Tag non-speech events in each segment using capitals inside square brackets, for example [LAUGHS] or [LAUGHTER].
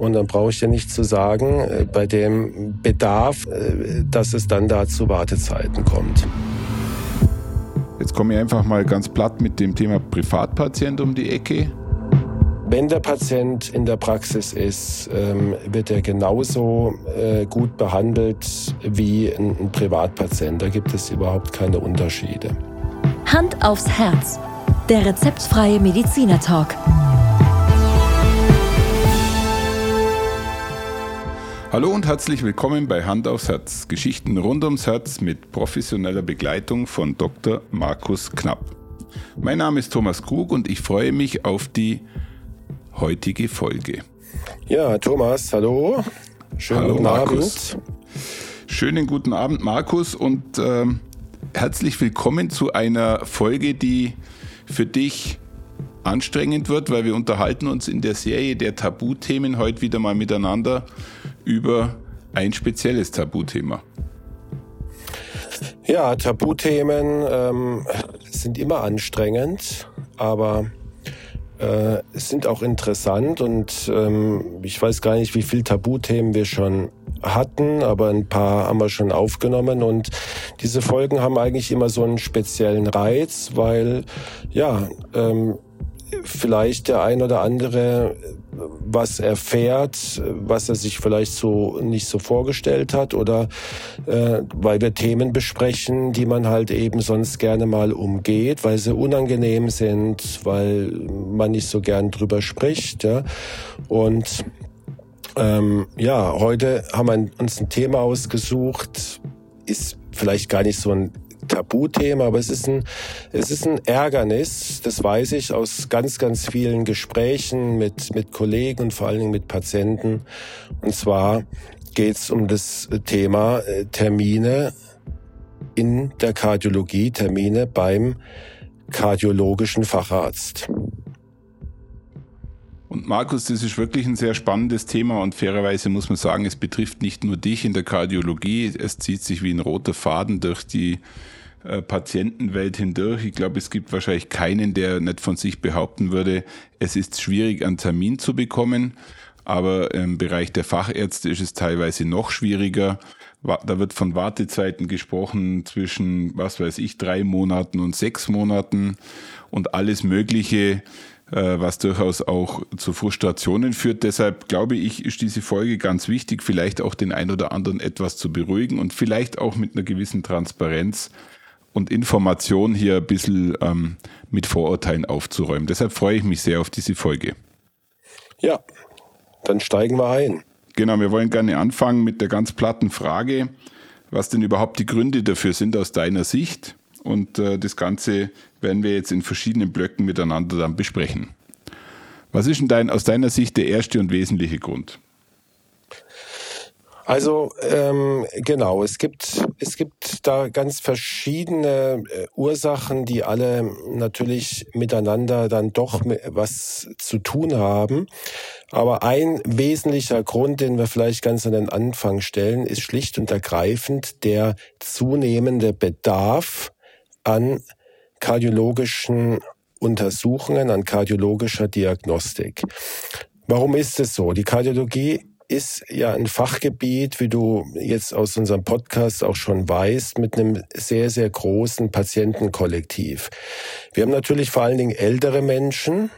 Und dann brauche ich ja nicht zu sagen, äh, bei dem Bedarf, äh, dass es dann da zu Wartezeiten kommt. Jetzt komme ich einfach mal ganz platt mit dem Thema Privatpatient um die Ecke. Wenn der Patient in der Praxis ist, ähm, wird er genauso äh, gut behandelt wie ein Privatpatient. Da gibt es überhaupt keine Unterschiede. Hand aufs Herz. Der rezeptfreie Mediziner Talk. Hallo und herzlich willkommen bei Hand aufs Herz. Geschichten rund ums Herz mit professioneller Begleitung von Dr. Markus Knapp. Mein Name ist Thomas Krug und ich freue mich auf die heutige Folge. Ja, Thomas, hallo. Schönen hallo, guten Markus. Abend. Schönen guten Abend, Markus, und äh, herzlich willkommen zu einer Folge, die für dich anstrengend wird, weil wir unterhalten uns in der Serie der Tabuthemen heute wieder mal miteinander über ein spezielles Tabuthema. Ja, Tabuthemen ähm, sind immer anstrengend, aber äh, sind auch interessant und ähm, ich weiß gar nicht, wie viele Tabuthemen wir schon hatten, aber ein paar haben wir schon aufgenommen und diese Folgen haben eigentlich immer so einen speziellen Reiz, weil ja, ähm, vielleicht der ein oder andere was erfährt, was er sich vielleicht so nicht so vorgestellt hat oder äh, weil wir Themen besprechen, die man halt eben sonst gerne mal umgeht, weil sie unangenehm sind, weil man nicht so gern drüber spricht. Ja? Und ähm, ja, heute haben wir uns ein Thema ausgesucht, ist vielleicht gar nicht so ein Tabuthema, aber es ist ein, es ist ein Ärgernis, das weiß ich aus ganz, ganz vielen Gesprächen mit, mit Kollegen und vor allen Dingen mit Patienten. Und zwar geht es um das Thema äh, Termine in der Kardiologie, Termine beim kardiologischen Facharzt. Und Markus, das ist wirklich ein sehr spannendes Thema und fairerweise muss man sagen, es betrifft nicht nur dich in der Kardiologie, es zieht sich wie ein roter Faden durch die äh, Patientenwelt hindurch. Ich glaube, es gibt wahrscheinlich keinen, der nicht von sich behaupten würde, es ist schwierig, einen Termin zu bekommen. Aber im Bereich der Fachärzte ist es teilweise noch schwieriger. Da wird von Wartezeiten gesprochen zwischen, was weiß ich, drei Monaten und sechs Monaten und alles Mögliche äh, was durchaus auch zu Frustrationen führt. Deshalb glaube ich, ist diese Folge ganz wichtig, vielleicht auch den ein oder anderen etwas zu beruhigen und vielleicht auch mit einer gewissen Transparenz und Information hier ein bisschen ähm, mit Vorurteilen aufzuräumen. Deshalb freue ich mich sehr auf diese Folge. Ja, dann steigen wir ein. Genau, wir wollen gerne anfangen mit der ganz platten Frage, was denn überhaupt die Gründe dafür sind aus deiner Sicht. Und äh, das Ganze werden wir jetzt in verschiedenen Blöcken miteinander dann besprechen. Was ist denn dein, aus deiner Sicht der erste und wesentliche Grund? Also ähm, genau, es gibt es gibt da ganz verschiedene äh, Ursachen, die alle natürlich miteinander dann doch was zu tun haben. Aber ein wesentlicher Grund, den wir vielleicht ganz an den Anfang stellen, ist schlicht und ergreifend der zunehmende Bedarf an kardiologischen Untersuchungen, an kardiologischer Diagnostik. Warum ist es so? Die Kardiologie ist ja ein Fachgebiet, wie du jetzt aus unserem Podcast auch schon weißt, mit einem sehr, sehr großen Patientenkollektiv. Wir haben natürlich vor allen Dingen ältere Menschen,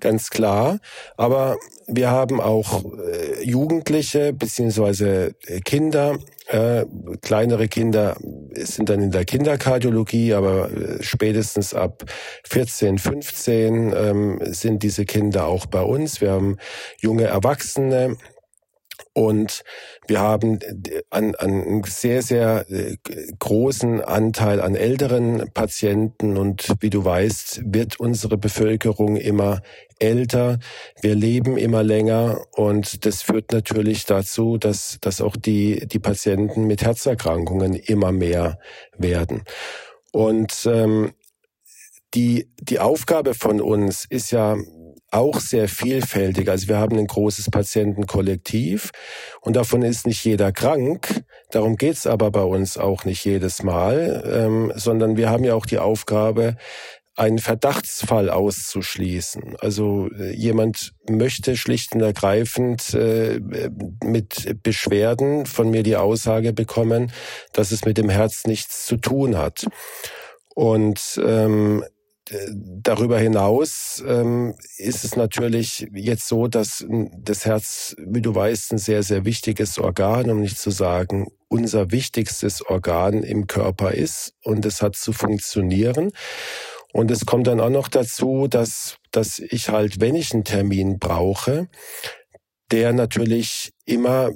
ganz klar. Aber wir haben auch äh, Jugendliche beziehungsweise äh, Kinder. Äh, kleinere Kinder sind dann in der Kinderkardiologie, aber äh, spätestens ab 14, 15 ähm, sind diese Kinder auch bei uns. Wir haben junge Erwachsene, und wir haben einen, einen sehr, sehr äh, großen Anteil an älteren Patienten. Und wie du weißt, wird unsere Bevölkerung immer älter. Wir leben immer länger. Und das führt natürlich dazu, dass, dass auch die, die Patienten mit Herzerkrankungen immer mehr werden. Und ähm, die, die Aufgabe von uns ist ja auch sehr vielfältig. Also wir haben ein großes Patientenkollektiv und davon ist nicht jeder krank. Darum geht's aber bei uns auch nicht jedes Mal, ähm, sondern wir haben ja auch die Aufgabe, einen Verdachtsfall auszuschließen. Also äh, jemand möchte schlicht und ergreifend äh, mit Beschwerden von mir die Aussage bekommen, dass es mit dem Herz nichts zu tun hat. Und ähm, darüber hinaus ähm, ist es natürlich jetzt so, dass das Herz, wie du weißt, ein sehr, sehr wichtiges Organ, um nicht zu sagen unser wichtigstes Organ im Körper ist und es hat zu funktionieren. Und es kommt dann auch noch dazu, dass, dass ich halt, wenn ich einen Termin brauche, der natürlich immer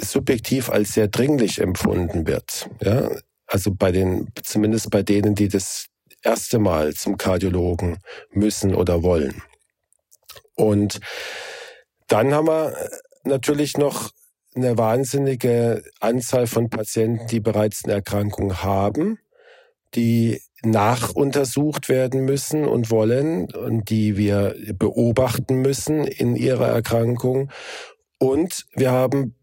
subjektiv als sehr dringlich empfunden wird. Ja, also bei den, zumindest bei denen, die das erste Mal zum Kardiologen müssen oder wollen. Und dann haben wir natürlich noch eine wahnsinnige Anzahl von Patienten, die bereits eine Erkrankung haben, die nachuntersucht werden müssen und wollen und die wir beobachten müssen in ihrer Erkrankung. Und wir haben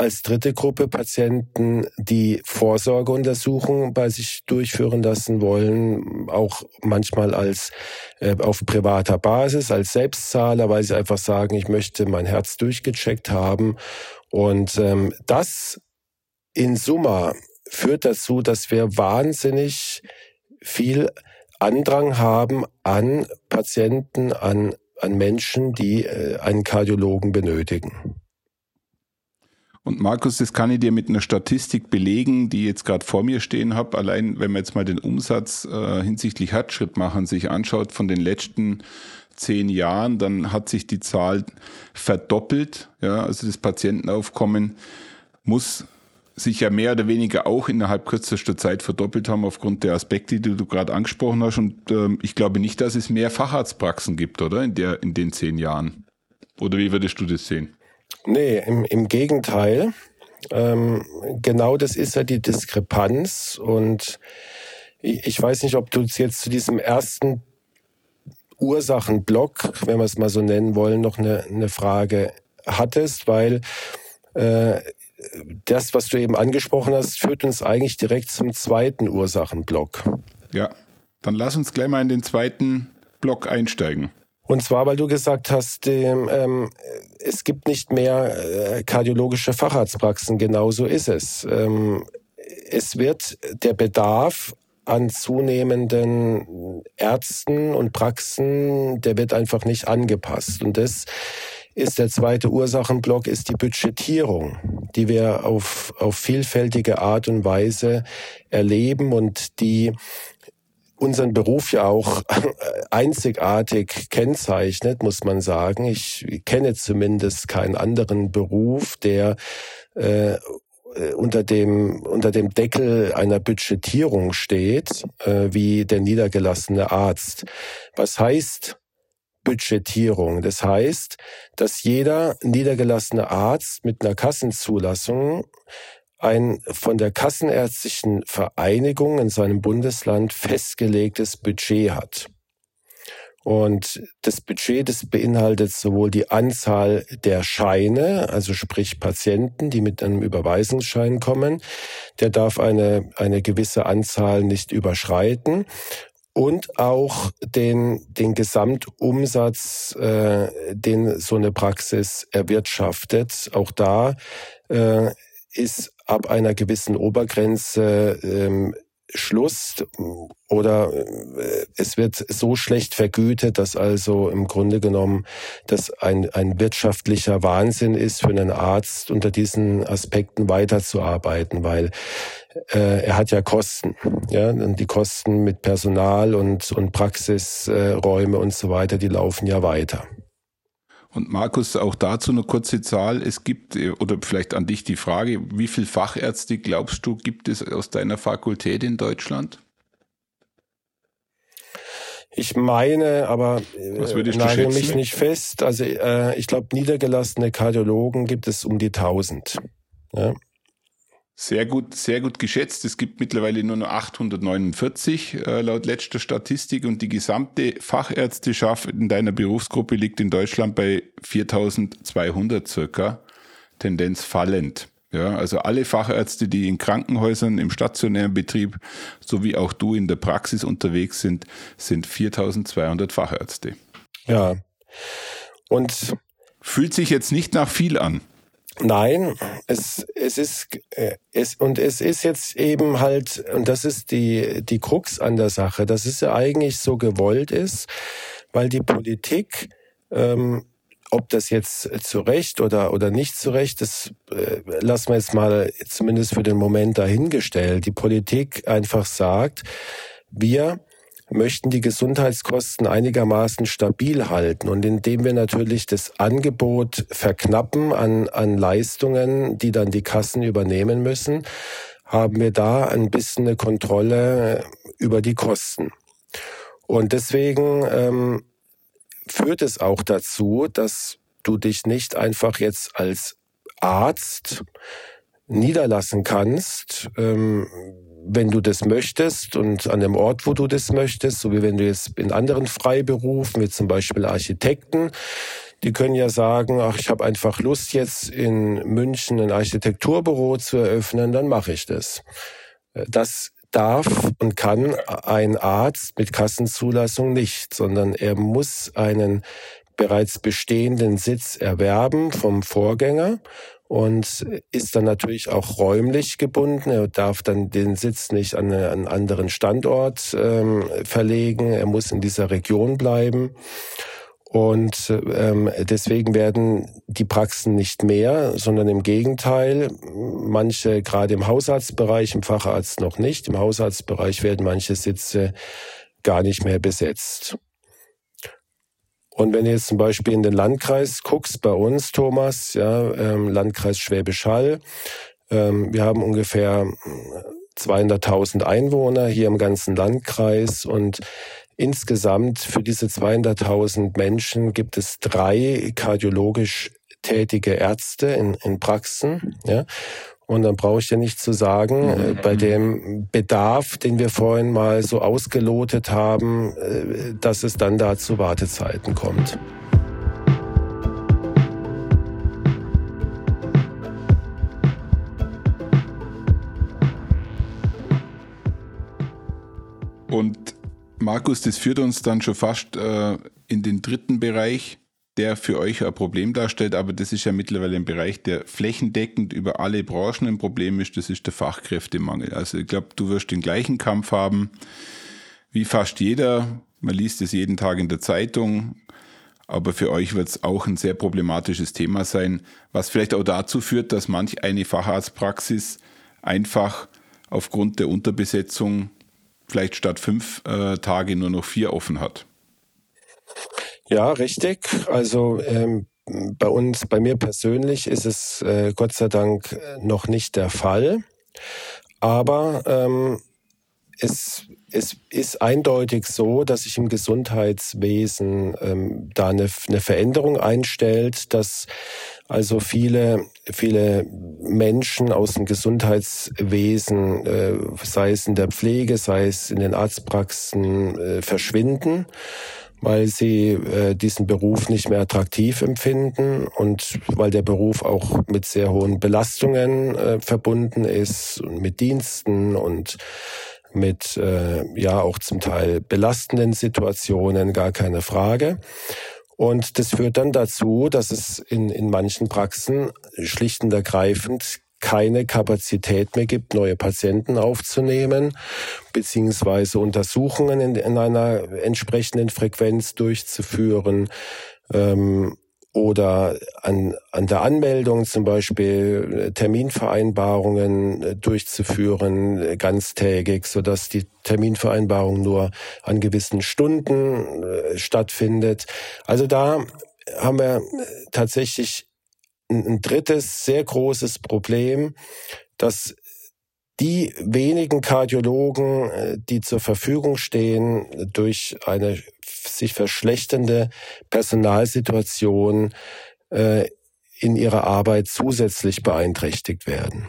als dritte Gruppe Patienten, die Vorsorgeuntersuchungen bei sich durchführen lassen wollen, auch manchmal als äh, auf privater Basis, als Selbstzahler, weil sie einfach sagen, ich möchte mein Herz durchgecheckt haben. Und ähm, das in Summa führt dazu, dass wir wahnsinnig viel Andrang haben an Patienten, an, an Menschen, die äh, einen Kardiologen benötigen. Und Markus, das kann ich dir mit einer Statistik belegen, die ich jetzt gerade vor mir stehen habe. Allein wenn man jetzt mal den Umsatz äh, hinsichtlich Herzschritt machen sich anschaut von den letzten zehn Jahren, dann hat sich die Zahl verdoppelt. Ja, also das Patientenaufkommen muss sich ja mehr oder weniger auch innerhalb kürzester Zeit verdoppelt haben aufgrund der Aspekte, die du gerade angesprochen hast. Und ähm, ich glaube nicht, dass es mehr Facharztpraxen gibt, oder? In, der, in den zehn Jahren. Oder wie würdest du das sehen? Nee, im, im Gegenteil. Ähm, genau das ist ja die Diskrepanz. Und ich, weiß nicht, ob du jetzt zu diesem ersten Ursachenblock, wenn wir es mal so nennen wollen, noch eine, eine Frage hattest, weil äh, das, was du eben angesprochen hast, führt uns eigentlich direkt zum zweiten Ursachenblock. Ja, dann lass uns gleich mal in den zweiten Block einsteigen. Und zwar, weil du gesagt hast, ähm, es gibt nicht mehr äh, kardiologische Facharztpraxen. Genauso ist es. Ähm, es wird der Bedarf an zunehmenden Ärzten und Praxen, der wird einfach nicht angepasst. Und das ist der zweite Ursachenblock, ist die Budgetierung, die wir auf, auf vielfältige Art und Weise erleben und die unseren Beruf ja auch einzigartig kennzeichnet, muss man sagen. Ich kenne zumindest keinen anderen Beruf, der äh, unter dem unter dem Deckel einer Budgetierung steht, äh, wie der niedergelassene Arzt. Was heißt Budgetierung. Das heißt, dass jeder niedergelassene Arzt mit einer Kassenzulassung ein von der Kassenärztlichen Vereinigung in seinem Bundesland festgelegtes Budget hat. Und das Budget, das beinhaltet sowohl die Anzahl der Scheine, also sprich Patienten, die mit einem Überweisungsschein kommen, der darf eine, eine gewisse Anzahl nicht überschreiten und auch den, den Gesamtumsatz, äh, den so eine Praxis erwirtschaftet. Auch da äh, ist ab einer gewissen Obergrenze ähm, Schluss oder äh, es wird so schlecht vergütet, dass also im Grunde genommen das ein, ein wirtschaftlicher Wahnsinn ist für einen Arzt, unter diesen Aspekten weiterzuarbeiten, weil äh, er hat ja Kosten, ja, und die Kosten mit Personal und, und Praxisräume äh, und so weiter, die laufen ja weiter. Und Markus, auch dazu eine kurze Zahl. Es gibt, äh, oder vielleicht an dich die Frage, wie viele Fachärzte glaubst du, gibt es aus deiner Fakultät in Deutschland? Ich meine, aber Was äh, nagel mich nicht fest. Also äh, ich glaube, niedergelassene Kardiologen gibt es um die 1000. Ja. Sehr gut, sehr gut geschätzt. Es gibt mittlerweile nur noch 849 äh, laut letzter Statistik und die gesamte Fachärzteschaft in deiner Berufsgruppe liegt in Deutschland bei 4200 circa, Tendenz fallend. Ja, also alle Fachärzte, die in Krankenhäusern, im stationären Betrieb sowie auch du in der Praxis unterwegs sind, sind 4200 Fachärzte. Ja. Und fühlt sich jetzt nicht nach viel an. Nein, es, es ist, äh, es, und es ist jetzt eben halt, und das ist die, die Krux an der Sache, dass es ja eigentlich so gewollt ist, weil die Politik, ähm, ob das jetzt zu Recht oder, oder nicht zu Recht, das äh, lassen wir jetzt mal zumindest für den Moment dahingestellt. Die Politik einfach sagt, wir möchten die Gesundheitskosten einigermaßen stabil halten. Und indem wir natürlich das Angebot verknappen an, an Leistungen, die dann die Kassen übernehmen müssen, haben wir da ein bisschen eine Kontrolle über die Kosten. Und deswegen ähm, führt es auch dazu, dass du dich nicht einfach jetzt als Arzt niederlassen kannst, ähm, wenn du das möchtest und an dem Ort, wo du das möchtest, so wie wenn du jetzt in anderen Freiberufen, wie zum Beispiel Architekten, die können ja sagen, ach, ich habe einfach Lust jetzt in München ein Architekturbüro zu eröffnen, dann mache ich das. Das darf und kann ein Arzt mit Kassenzulassung nicht, sondern er muss einen bereits bestehenden Sitz erwerben vom Vorgänger und ist dann natürlich auch räumlich gebunden. Er darf dann den Sitz nicht an einen anderen Standort ähm, verlegen. Er muss in dieser Region bleiben. Und ähm, deswegen werden die Praxen nicht mehr, sondern im Gegenteil, manche gerade im Hausarztbereich, im Facharzt noch nicht, im Hausarztbereich werden manche Sitze gar nicht mehr besetzt. Und wenn du jetzt zum Beispiel in den Landkreis guckst, bei uns, Thomas, ja, ähm, Landkreis Schwäbisch Hall, ähm, wir haben ungefähr 200.000 Einwohner hier im ganzen Landkreis und insgesamt für diese 200.000 Menschen gibt es drei kardiologisch tätige Ärzte in, in Praxen. Ja. Und dann brauche ich ja nicht zu sagen, äh, bei dem Bedarf, den wir vorhin mal so ausgelotet haben, äh, dass es dann da zu Wartezeiten kommt. Und Markus, das führt uns dann schon fast äh, in den dritten Bereich, der für euch ein Problem darstellt, aber das ist ja mittlerweile ein Bereich, der flächendeckend über alle Branchen ein Problem ist, das ist der Fachkräftemangel. Also ich glaube, du wirst den gleichen Kampf haben wie fast jeder. Man liest es jeden Tag in der Zeitung, aber für euch wird es auch ein sehr problematisches Thema sein, was vielleicht auch dazu führt, dass manch eine Facharztpraxis einfach aufgrund der Unterbesetzung vielleicht statt fünf äh, Tage nur noch vier offen hat. Ja, richtig. Also ähm, bei uns, bei mir persönlich ist es äh, Gott sei Dank noch nicht der Fall. Aber ähm, es, es ist eindeutig so, dass sich im Gesundheitswesen ähm, da eine, eine Veränderung einstellt, dass also viele, viele Menschen aus dem Gesundheitswesen, äh, sei es in der Pflege, sei es in den Arztpraxen, äh, verschwinden weil sie äh, diesen Beruf nicht mehr attraktiv empfinden und weil der Beruf auch mit sehr hohen Belastungen äh, verbunden ist und mit Diensten und mit äh, ja auch zum Teil belastenden Situationen, gar keine Frage. Und das führt dann dazu, dass es in, in manchen Praxen schlicht und ergreifend keine Kapazität mehr gibt, neue Patienten aufzunehmen, beziehungsweise Untersuchungen in, in einer entsprechenden Frequenz durchzuführen. Ähm, oder an, an der Anmeldung zum Beispiel Terminvereinbarungen durchzuführen, ganztägig, sodass die Terminvereinbarung nur an gewissen Stunden äh, stattfindet. Also da haben wir tatsächlich ein drittes sehr großes Problem, dass die wenigen Kardiologen, äh, die zur Verfügung stehen, durch eine sich verschlechternde Personalsituation äh, in ihrer Arbeit zusätzlich beeinträchtigt werden.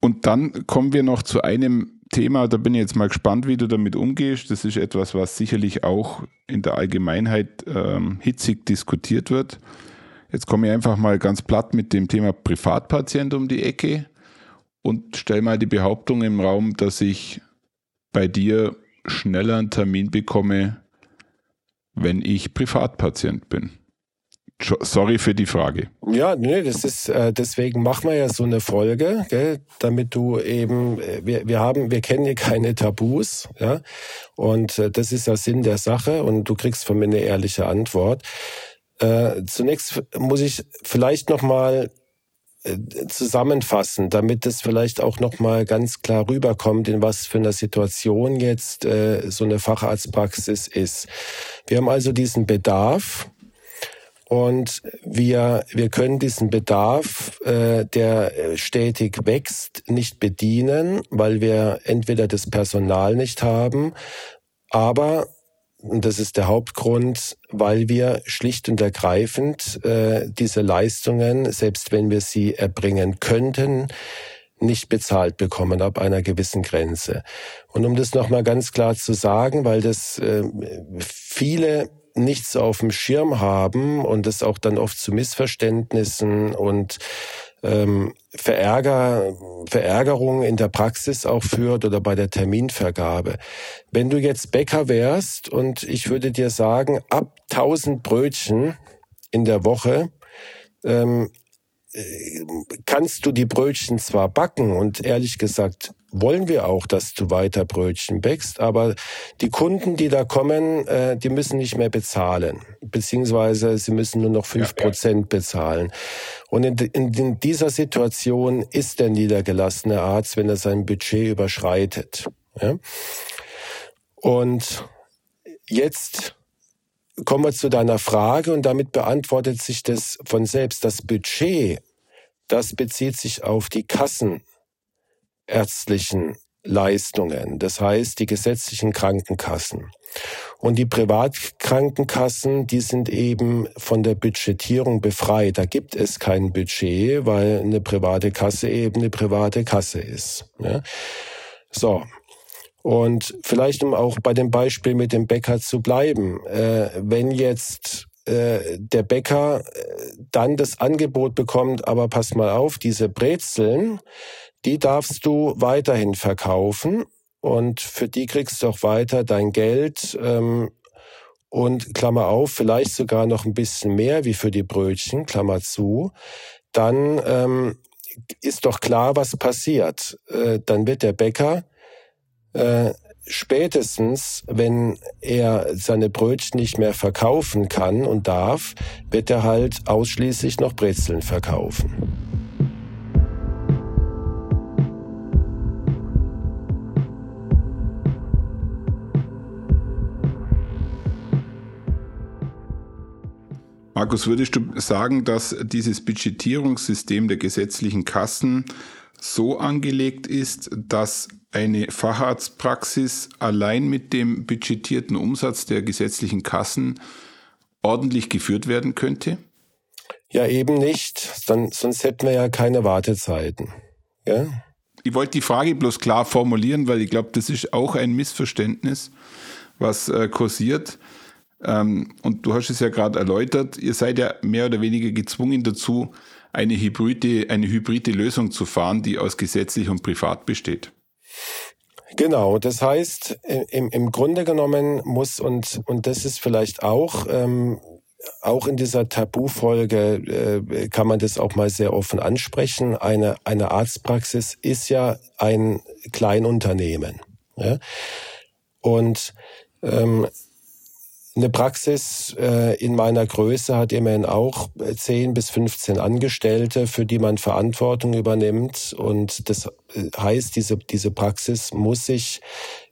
Und dann kommen wir noch zu einem Thema, da bin ich jetzt mal gespannt, wie du damit umgehst. Das ist etwas, was sicherlich auch in der Allgemeinheit ähm, hitzig diskutiert wird. Jetzt komme ich einfach mal ganz platt mit dem Thema Privatpatient um die Ecke und stelle mal die Behauptung im Raum, dass ich bei dir schneller einen Termin bekomme, wenn ich Privatpatient bin. Sorry für die Frage. Ja, nee, das ist äh, deswegen machen wir ja so eine Folge, gell, damit du eben äh, wir wir haben wir kennen hier keine Tabus, ja, und äh, das ist der Sinn der Sache und du kriegst von mir eine ehrliche Antwort. Äh, zunächst muss ich vielleicht noch mal äh, zusammenfassen, damit es vielleicht auch noch mal ganz klar rüberkommt, in was für einer Situation jetzt äh, so eine Facharztpraxis ist. Wir haben also diesen Bedarf und wir, wir können diesen Bedarf, äh, der stetig wächst, nicht bedienen, weil wir entweder das Personal nicht haben, aber und das ist der Hauptgrund, weil wir schlicht und ergreifend äh, diese Leistungen, selbst wenn wir sie erbringen könnten, nicht bezahlt bekommen ab einer gewissen Grenze. Und um das nochmal ganz klar zu sagen, weil das äh, viele nichts auf dem Schirm haben und es auch dann oft zu Missverständnissen und ähm, Verärger, Verärgerung in der Praxis auch führt oder bei der Terminvergabe. Wenn du jetzt Bäcker wärst und ich würde dir sagen, ab 1000 Brötchen in der Woche ähm, äh, kannst du die Brötchen zwar backen und ehrlich gesagt wollen wir auch, dass du weiter Brötchen bäckst, aber die Kunden, die da kommen, äh, die müssen nicht mehr bezahlen, beziehungsweise sie müssen nur noch fünf Prozent ja, ja. bezahlen. Und in, in, in dieser Situation ist der niedergelassene Arzt, wenn er sein Budget überschreitet. Ja? Und jetzt kommen wir zu deiner Frage und damit beantwortet sich das von selbst. Das Budget, das bezieht sich auf die Kassen ärztlichen Leistungen, das heißt die gesetzlichen Krankenkassen. Und die Privatkrankenkassen, die sind eben von der Budgetierung befreit. Da gibt es kein Budget, weil eine private Kasse eben eine private Kasse ist. Ja? So. Und vielleicht um auch bei dem Beispiel mit dem Bäcker zu bleiben, äh, wenn jetzt äh, der Bäcker äh, dann das Angebot bekommt, aber pass mal auf, diese Brezeln, die darfst du weiterhin verkaufen und für die kriegst du auch weiter dein Geld ähm, und Klammer auf, vielleicht sogar noch ein bisschen mehr wie für die Brötchen, Klammer zu, dann ähm, ist doch klar, was passiert. Äh, dann wird der Bäcker äh, spätestens, wenn er seine Brötchen nicht mehr verkaufen kann und darf, wird er halt ausschließlich noch Brezeln verkaufen. Markus, würdest du sagen, dass dieses Budgetierungssystem der gesetzlichen Kassen so angelegt ist, dass eine Facharztpraxis allein mit dem budgetierten Umsatz der gesetzlichen Kassen ordentlich geführt werden könnte? Ja, eben nicht. Dann, sonst hätten wir ja keine Wartezeiten. Ja? Ich wollte die Frage bloß klar formulieren, weil ich glaube, das ist auch ein Missverständnis, was äh, kursiert. Ähm, und du hast es ja gerade erläutert, ihr seid ja mehr oder weniger gezwungen dazu, eine hybride, eine hybride Lösung zu fahren, die aus gesetzlich und privat besteht. Genau, das heißt, im, im Grunde genommen muss, und, und das ist vielleicht auch, ähm, auch in dieser Tabufolge äh, kann man das auch mal sehr offen ansprechen. Eine, eine Arztpraxis ist ja ein Kleinunternehmen. Ja? Und ähm, eine Praxis äh, in meiner Größe hat immerhin auch 10 bis 15 Angestellte, für die man Verantwortung übernimmt. Und das äh, heißt, diese, diese Praxis muss sich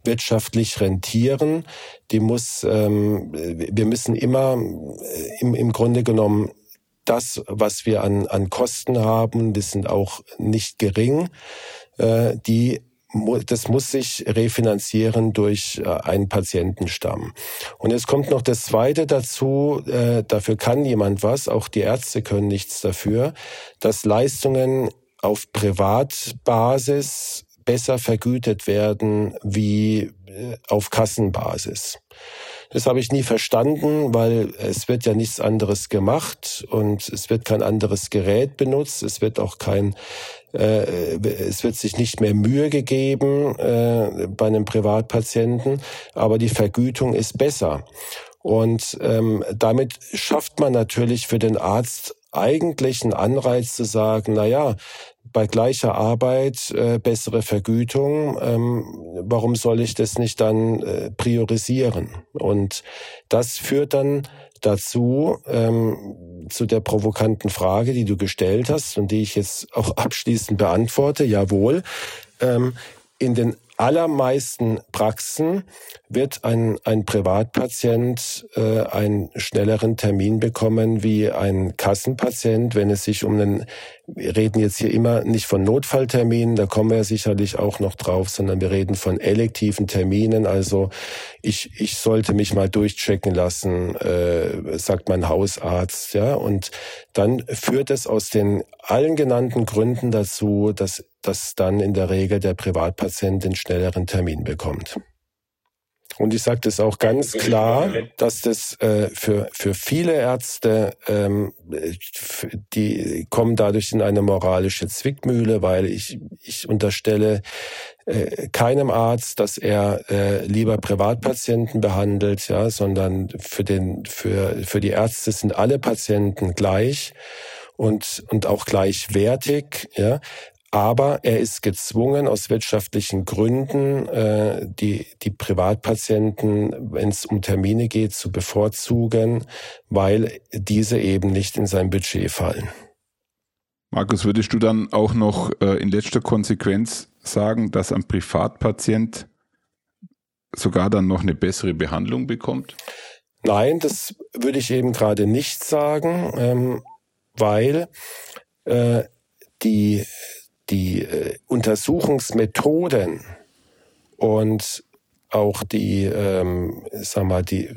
wirtschaftlich rentieren. Die muss, ähm, wir müssen immer äh, im, im Grunde genommen das, was wir an, an Kosten haben, das sind auch nicht gering, äh, die das muss sich refinanzieren durch äh, einen Patientenstamm. Und jetzt kommt noch das Zweite dazu, äh, dafür kann jemand was, auch die Ärzte können nichts dafür, dass Leistungen auf Privatbasis besser vergütet werden wie äh, auf Kassenbasis. Das habe ich nie verstanden, weil es wird ja nichts anderes gemacht und es wird kein anderes Gerät benutzt. Es wird auch kein, äh, es wird sich nicht mehr Mühe gegeben äh, bei einem Privatpatienten, aber die Vergütung ist besser. Und ähm, damit schafft man natürlich für den Arzt eigentlich einen Anreiz zu sagen, na ja, bei gleicher Arbeit äh, bessere Vergütung, ähm, warum soll ich das nicht dann äh, priorisieren? Und das führt dann dazu, ähm, zu der provokanten Frage, die du gestellt hast und die ich jetzt auch [LAUGHS] abschließend beantworte. Jawohl, ähm, in den allermeisten Praxen wird ein, ein Privatpatient äh, einen schnelleren Termin bekommen wie ein Kassenpatient, wenn es sich um einen, wir reden jetzt hier immer nicht von Notfallterminen, da kommen wir sicherlich auch noch drauf, sondern wir reden von elektiven Terminen. Also ich, ich sollte mich mal durchchecken lassen, äh, sagt mein Hausarzt, ja. Und dann führt es aus den allen genannten Gründen dazu, dass, dass dann in der Regel der Privatpatient den schnelleren Termin bekommt. Und ich sage das auch ganz klar, dass das äh, für, für viele Ärzte, ähm, die kommen dadurch in eine moralische Zwickmühle, weil ich, ich unterstelle äh, keinem Arzt, dass er äh, lieber Privatpatienten behandelt, ja, sondern für, den, für, für die Ärzte sind alle Patienten gleich und, und auch gleichwertig. Ja. Aber er ist gezwungen, aus wirtschaftlichen Gründen äh, die, die Privatpatienten, wenn es um Termine geht, zu bevorzugen, weil diese eben nicht in sein Budget fallen. Markus, würdest du dann auch noch äh, in letzter Konsequenz sagen, dass ein Privatpatient sogar dann noch eine bessere Behandlung bekommt? Nein, das würde ich eben gerade nicht sagen, ähm, weil äh, die die äh, Untersuchungsmethoden und auch die, ähm, sag mal, die,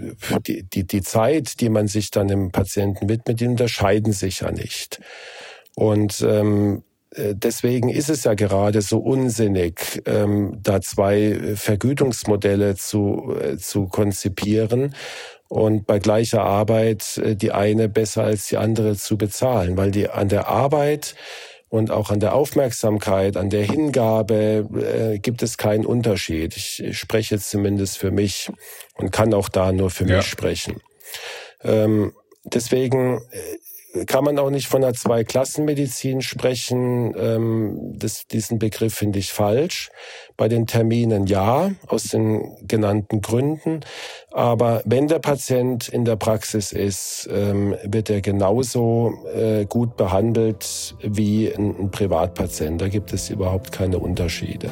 die, die, die Zeit, die man sich dann dem Patienten widmet, die unterscheiden sich ja nicht. Und ähm, äh, deswegen ist es ja gerade so unsinnig, ähm, da zwei Vergütungsmodelle zu, äh, zu konzipieren und bei gleicher Arbeit äh, die eine besser als die andere zu bezahlen, weil die an der Arbeit und auch an der Aufmerksamkeit, an der Hingabe äh, gibt es keinen Unterschied. Ich, ich spreche jetzt zumindest für mich und kann auch da nur für ja. mich sprechen. Ähm, deswegen äh, kann man auch nicht von einer Zweiklassenmedizin sprechen. Ähm, das, diesen Begriff finde ich falsch. Bei den Terminen ja, aus den genannten Gründen. Aber wenn der Patient in der Praxis ist, ähm, wird er genauso äh, gut behandelt wie ein, ein Privatpatient. Da gibt es überhaupt keine Unterschiede.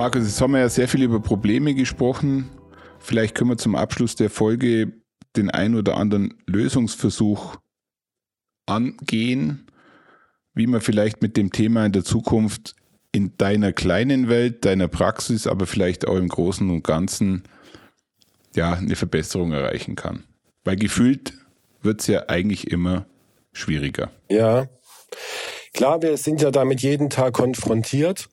Markus, jetzt haben wir ja sehr viel über Probleme gesprochen. Vielleicht können wir zum Abschluss der Folge den ein oder anderen Lösungsversuch angehen, wie man vielleicht mit dem Thema in der Zukunft in deiner kleinen Welt, deiner Praxis, aber vielleicht auch im Großen und Ganzen ja eine Verbesserung erreichen kann. Weil gefühlt wird es ja eigentlich immer schwieriger. Ja, klar, wir sind ja damit jeden Tag konfrontiert.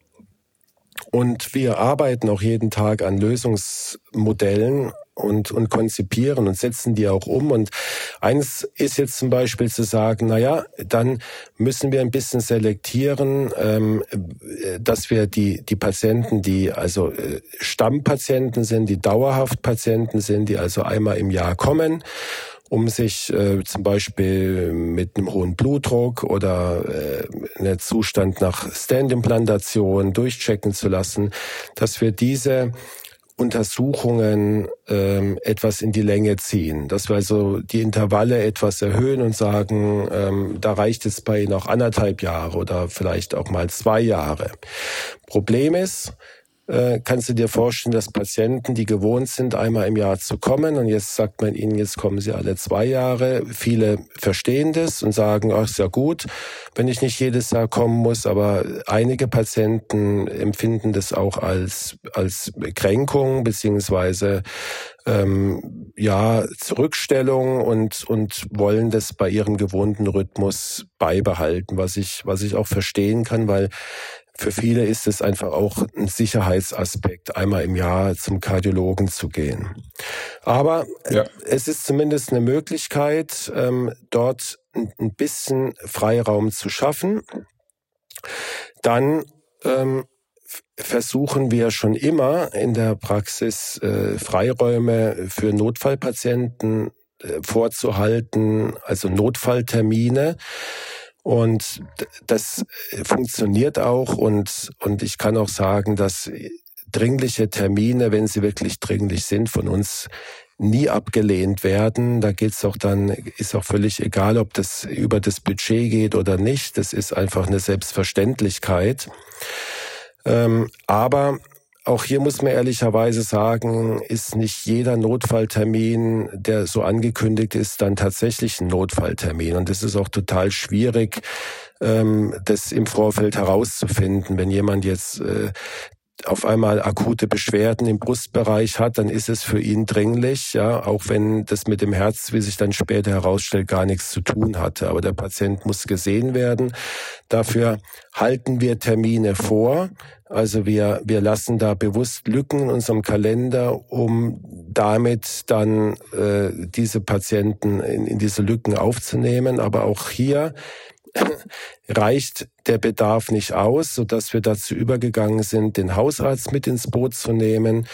Und wir arbeiten auch jeden Tag an Lösungsmodellen und, und konzipieren und setzen die auch um. Und eins ist jetzt zum Beispiel zu sagen, na ja, dann müssen wir ein bisschen selektieren, ähm, dass wir die, die Patienten, die also äh, Stammpatienten sind, die dauerhaft Patienten sind, die also einmal im Jahr kommen um sich äh, zum Beispiel mit einem hohen Blutdruck oder äh, einem Zustand nach Stand-Implantation durchchecken zu lassen, dass wir diese Untersuchungen ähm, etwas in die Länge ziehen, dass wir also die Intervalle etwas erhöhen und sagen, ähm, da reicht es bei Ihnen auch anderthalb Jahre oder vielleicht auch mal zwei Jahre. Problem ist, äh, kannst du dir vorstellen, dass Patienten, die gewohnt sind, einmal im Jahr zu kommen und jetzt sagt man ihnen, jetzt kommen sie alle zwei Jahre. Viele verstehen das und sagen, ach, ist ja gut, wenn ich nicht jedes Jahr kommen muss, aber einige Patienten empfinden das auch als, als Kränkung beziehungsweise ähm, ja, Zurückstellung und, und wollen das bei ihrem gewohnten Rhythmus beibehalten, was ich, was ich auch verstehen kann, weil für viele ist es einfach auch ein Sicherheitsaspekt, einmal im Jahr zum Kardiologen zu gehen. Aber ja. es ist zumindest eine Möglichkeit, ähm, dort ein bisschen Freiraum zu schaffen. Dann ähm, versuchen wir schon immer in der Praxis äh, Freiräume für Notfallpatienten äh, vorzuhalten, also Notfalltermine. Und das funktioniert auch und, und ich kann auch sagen, dass dringliche Termine, wenn sie wirklich dringlich sind, von uns nie abgelehnt werden. Da geht's auch dann, ist auch völlig egal, ob das über das Budget geht oder nicht. Das ist einfach eine Selbstverständlichkeit. Ähm, aber auch hier muss man ehrlicherweise sagen, ist nicht jeder Notfalltermin, der so angekündigt ist, dann tatsächlich ein Notfalltermin. Und es ist auch total schwierig, ähm, das im Vorfeld herauszufinden. Wenn jemand jetzt äh, auf einmal akute Beschwerden im Brustbereich hat, dann ist es für ihn dringlich, ja, auch wenn das mit dem Herz, wie sich dann später herausstellt, gar nichts zu tun hatte. Aber der Patient muss gesehen werden. Dafür halten wir Termine vor. Also wir, wir lassen da bewusst Lücken in unserem Kalender, um damit dann äh, diese Patienten in, in diese Lücken aufzunehmen. Aber auch hier [LAUGHS] reicht der Bedarf nicht aus, so dass wir dazu übergegangen sind, den Hausarzt mit ins Boot zu nehmen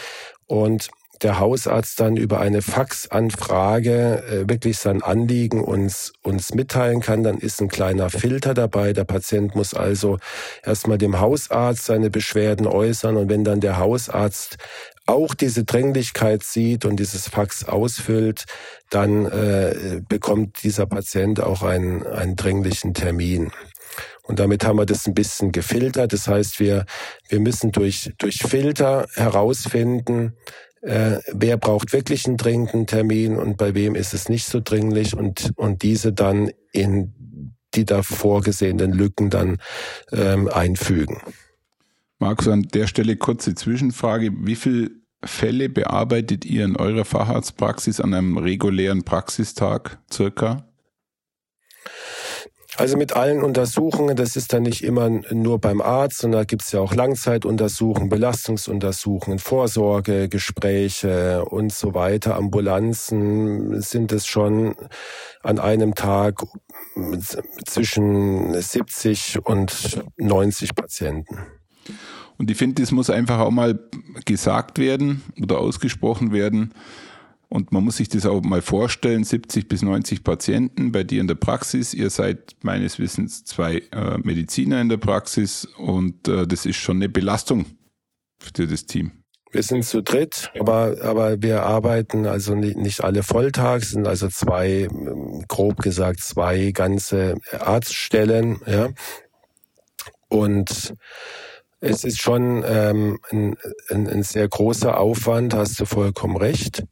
und der Hausarzt dann über eine Faxanfrage äh, wirklich sein Anliegen uns, uns mitteilen kann, dann ist ein kleiner Filter dabei. Der Patient muss also erstmal dem Hausarzt seine Beschwerden äußern und wenn dann der Hausarzt auch diese Dringlichkeit sieht und dieses Fax ausfüllt, dann äh, bekommt dieser Patient auch einen, einen dringlichen Termin. Und damit haben wir das ein bisschen gefiltert. Das heißt, wir, wir müssen durch, durch Filter herausfinden, äh, wer braucht wirklich einen dringenden Termin und bei wem ist es nicht so dringlich und, und diese dann in die da vorgesehenen Lücken dann ähm, einfügen. Markus, an der Stelle kurze Zwischenfrage. Wie viele Fälle bearbeitet ihr in eurer Facharztpraxis an einem regulären Praxistag circa? Also mit allen Untersuchungen, das ist dann nicht immer nur beim Arzt, sondern da gibt es ja auch Langzeituntersuchungen, Belastungsuntersuchungen, Vorsorgegespräche und so weiter, Ambulanzen sind es schon an einem Tag zwischen 70 und 90 Patienten. Und ich finde, das muss einfach auch mal gesagt werden oder ausgesprochen werden. Und man muss sich das auch mal vorstellen, 70 bis 90 Patienten bei dir in der Praxis. Ihr seid meines Wissens zwei äh, Mediziner in der Praxis und äh, das ist schon eine Belastung für das Team. Wir sind zu dritt, aber, aber wir arbeiten also nicht, nicht alle volltags, sind also zwei, grob gesagt, zwei ganze Arztstellen, ja. Und es ist schon ähm, ein, ein, ein sehr großer Aufwand, hast du vollkommen recht.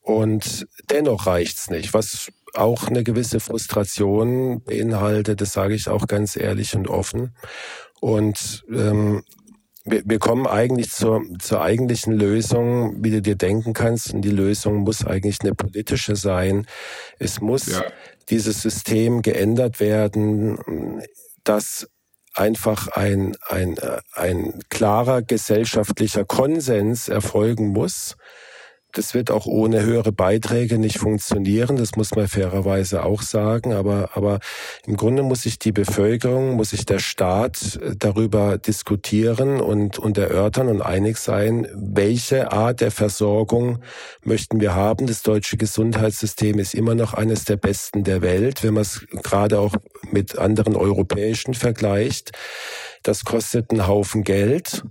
Und dennoch reicht's nicht, was auch eine gewisse Frustration beinhaltet, das sage ich auch ganz ehrlich und offen. Und ähm, wir, wir kommen eigentlich zur, zur eigentlichen Lösung, wie du dir denken kannst. Und die Lösung muss eigentlich eine politische sein. Es muss ja. dieses System geändert werden, dass einfach ein, ein, äh, ein klarer gesellschaftlicher Konsens erfolgen muss, das wird auch ohne höhere Beiträge nicht funktionieren. Das muss man fairerweise auch sagen. Aber, aber im Grunde muss sich die Bevölkerung, muss sich der Staat äh, darüber diskutieren und, und erörtern und einig sein, welche Art der Versorgung möchten wir haben. Das deutsche Gesundheitssystem ist immer noch eines der besten der Welt, wenn man es gerade auch mit anderen europäischen vergleicht. Das kostet einen Haufen Geld.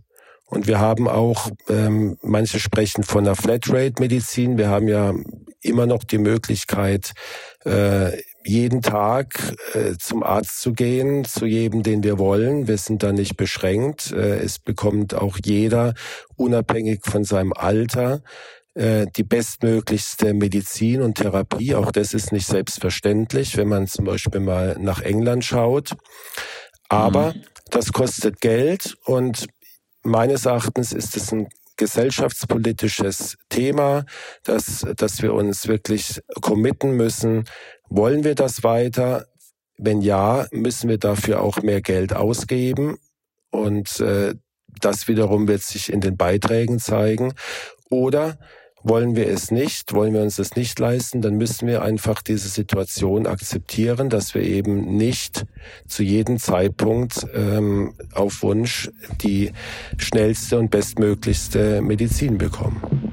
Und wir haben auch, ähm, manche sprechen von einer Flatrate-Medizin. Wir haben ja immer noch die Möglichkeit, äh, jeden Tag äh, zum Arzt zu gehen, zu jedem, den wir wollen. Wir sind da nicht beschränkt. Äh, es bekommt auch jeder, unabhängig von seinem Alter, äh, die bestmöglichste Medizin und Therapie. Auch das ist nicht selbstverständlich, wenn man zum Beispiel mal nach England schaut. Aber mhm. das kostet Geld und meines Erachtens ist es ein gesellschaftspolitisches Thema, dass, dass wir uns wirklich committen müssen. Wollen wir das weiter? Wenn ja, müssen wir dafür auch mehr Geld ausgeben. Und äh, das wiederum wird sich in den Beiträgen zeigen. Oder wollen wir es nicht, wollen wir uns das nicht leisten, dann müssen wir einfach diese Situation akzeptieren, dass wir eben nicht zu jedem Zeitpunkt ähm, auf Wunsch die schnellste und bestmöglichste Medizin bekommen.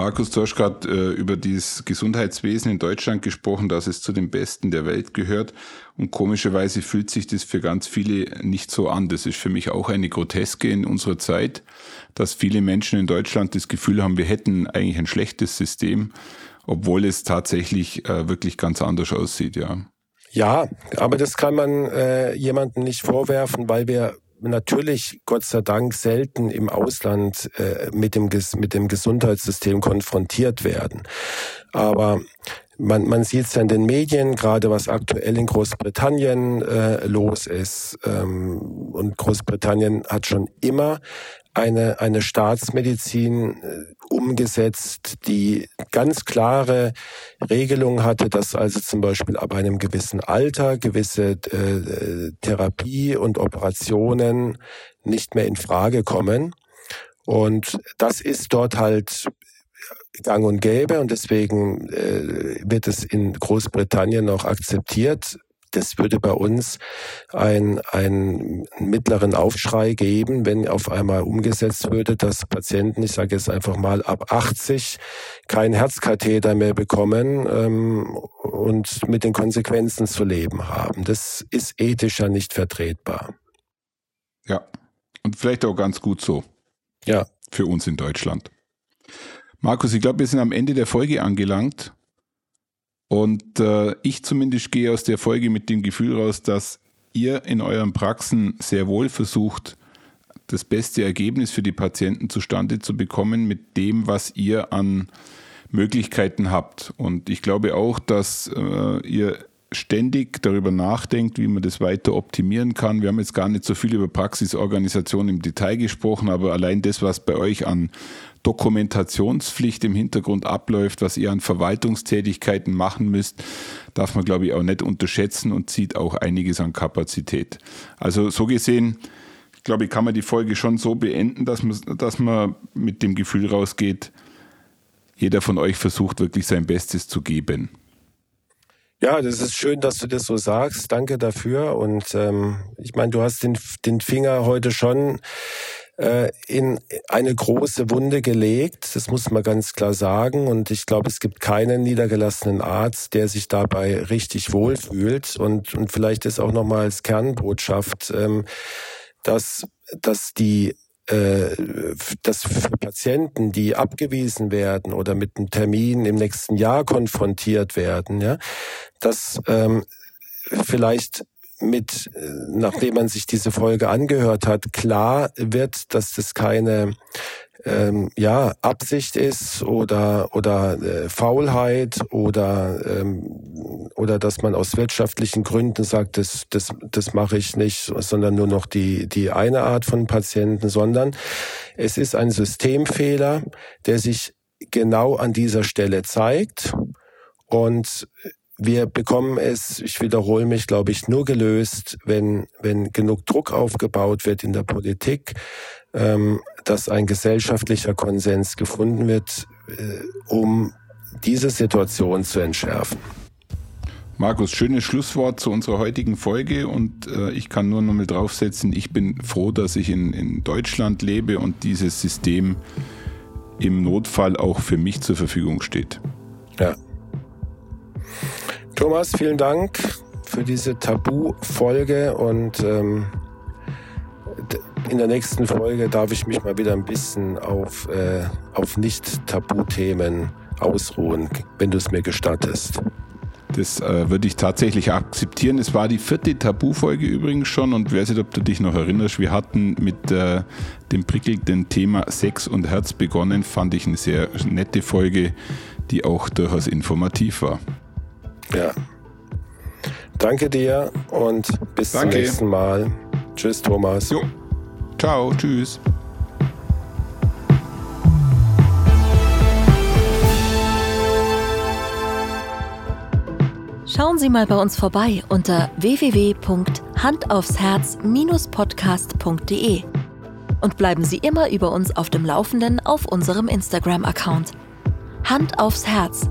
Markus, du hast gerade äh, über das Gesundheitswesen in Deutschland gesprochen, dass es zu den Besten der Welt gehört. Und komischerweise fühlt sich das für ganz viele nicht so an. Das ist für mich auch eine Groteske in unserer Zeit, dass viele Menschen in Deutschland das Gefühl haben, wir hätten eigentlich ein schlechtes System, obwohl es tatsächlich äh, wirklich ganz anders aussieht, ja. Ja, aber das kann man äh, jemandem nicht vorwerfen, weil wir natürlich Gott sei Dank selten im Ausland äh, mit, dem, mit dem Gesundheitssystem konfrontiert werden. Aber man, man sieht es ja in den Medien, gerade was aktuell in Großbritannien äh, los ist. Ähm, und Großbritannien hat schon immer eine, eine Staatsmedizin äh, umgesetzt, die ganz klare Regelungen hatte, dass also zum Beispiel ab einem gewissen Alter gewisse äh, Therapie und Operationen nicht mehr in Frage kommen. Und das ist dort halt gang und gäbe und deswegen äh, wird es in Großbritannien auch akzeptiert das würde bei uns ein, einen mittleren Aufschrei geben, wenn auf einmal umgesetzt würde, dass Patienten, ich sage jetzt einfach mal ab 80, keinen Herzkatheter mehr bekommen ähm, und mit den Konsequenzen zu leben haben. Das ist ethisch ja nicht vertretbar. Ja, und vielleicht auch ganz gut so. Ja. Für uns in Deutschland. Markus, ich glaube, wir sind am Ende der Folge angelangt. Und äh, ich zumindest gehe aus der Folge mit dem Gefühl raus, dass ihr in euren Praxen sehr wohl versucht, das beste Ergebnis für die Patienten zustande zu bekommen mit dem, was ihr an Möglichkeiten habt. Und ich glaube auch, dass äh, ihr ständig darüber nachdenkt, wie man das weiter optimieren kann. Wir haben jetzt gar nicht so viel über Praxisorganisation im Detail gesprochen, aber allein das, was bei euch an Dokumentationspflicht im Hintergrund abläuft, was ihr an Verwaltungstätigkeiten machen müsst, darf man, glaube ich, auch nicht unterschätzen und zieht auch einiges an Kapazität. Also so gesehen, glaube ich, kann man die Folge schon so beenden, dass man, dass man mit dem Gefühl rausgeht, jeder von euch versucht wirklich sein Bestes zu geben. Ja, das ist schön, dass du das so sagst. Danke dafür. Und ähm, ich meine, du hast den, den Finger heute schon äh, in eine große Wunde gelegt. Das muss man ganz klar sagen. Und ich glaube, es gibt keinen niedergelassenen Arzt, der sich dabei richtig wohlfühlt. Und, und vielleicht ist auch nochmal als Kernbotschaft, ähm, dass, dass die äh, dass für Patienten, die abgewiesen werden oder mit einem Termin im nächsten Jahr konfrontiert werden, ja, dass ähm, vielleicht mit, äh, nachdem man sich diese Folge angehört hat, klar wird, dass das keine ähm, ja, Absicht ist oder, oder äh, Faulheit oder, ähm, oder dass man aus wirtschaftlichen Gründen sagt, das, das, das mache ich nicht, sondern nur noch die, die eine Art von Patienten, sondern es ist ein Systemfehler, der sich genau an dieser Stelle zeigt und wir bekommen es, ich wiederhole mich, glaube ich, nur gelöst, wenn, wenn genug Druck aufgebaut wird in der Politik, ähm, dass ein gesellschaftlicher Konsens gefunden wird, äh, um diese Situation zu entschärfen. Markus, schönes Schlusswort zu unserer heutigen Folge und äh, ich kann nur noch mal draufsetzen, ich bin froh, dass ich in, in Deutschland lebe und dieses System im Notfall auch für mich zur Verfügung steht. Ja. Thomas, vielen Dank für diese Tabu-Folge und ähm, in der nächsten Folge darf ich mich mal wieder ein bisschen auf, äh, auf Nicht-Tabuthemen ausruhen, wenn du es mir gestattest. Das äh, würde ich tatsächlich akzeptieren. Es war die vierte Tabu-Folge übrigens schon und wer weiß ob du dich noch erinnerst, wir hatten mit äh, dem prickelnden Thema Sex und Herz begonnen, fand ich eine sehr nette Folge, die auch durchaus informativ war. Ja. Danke dir und bis Danke. zum nächsten Mal. Tschüss, Thomas. Jo. Ciao, tschüss. Schauen Sie mal bei uns vorbei unter www.handaufsherz-podcast.de und bleiben Sie immer über uns auf dem Laufenden auf unserem Instagram-Account. Hand aufs Herz,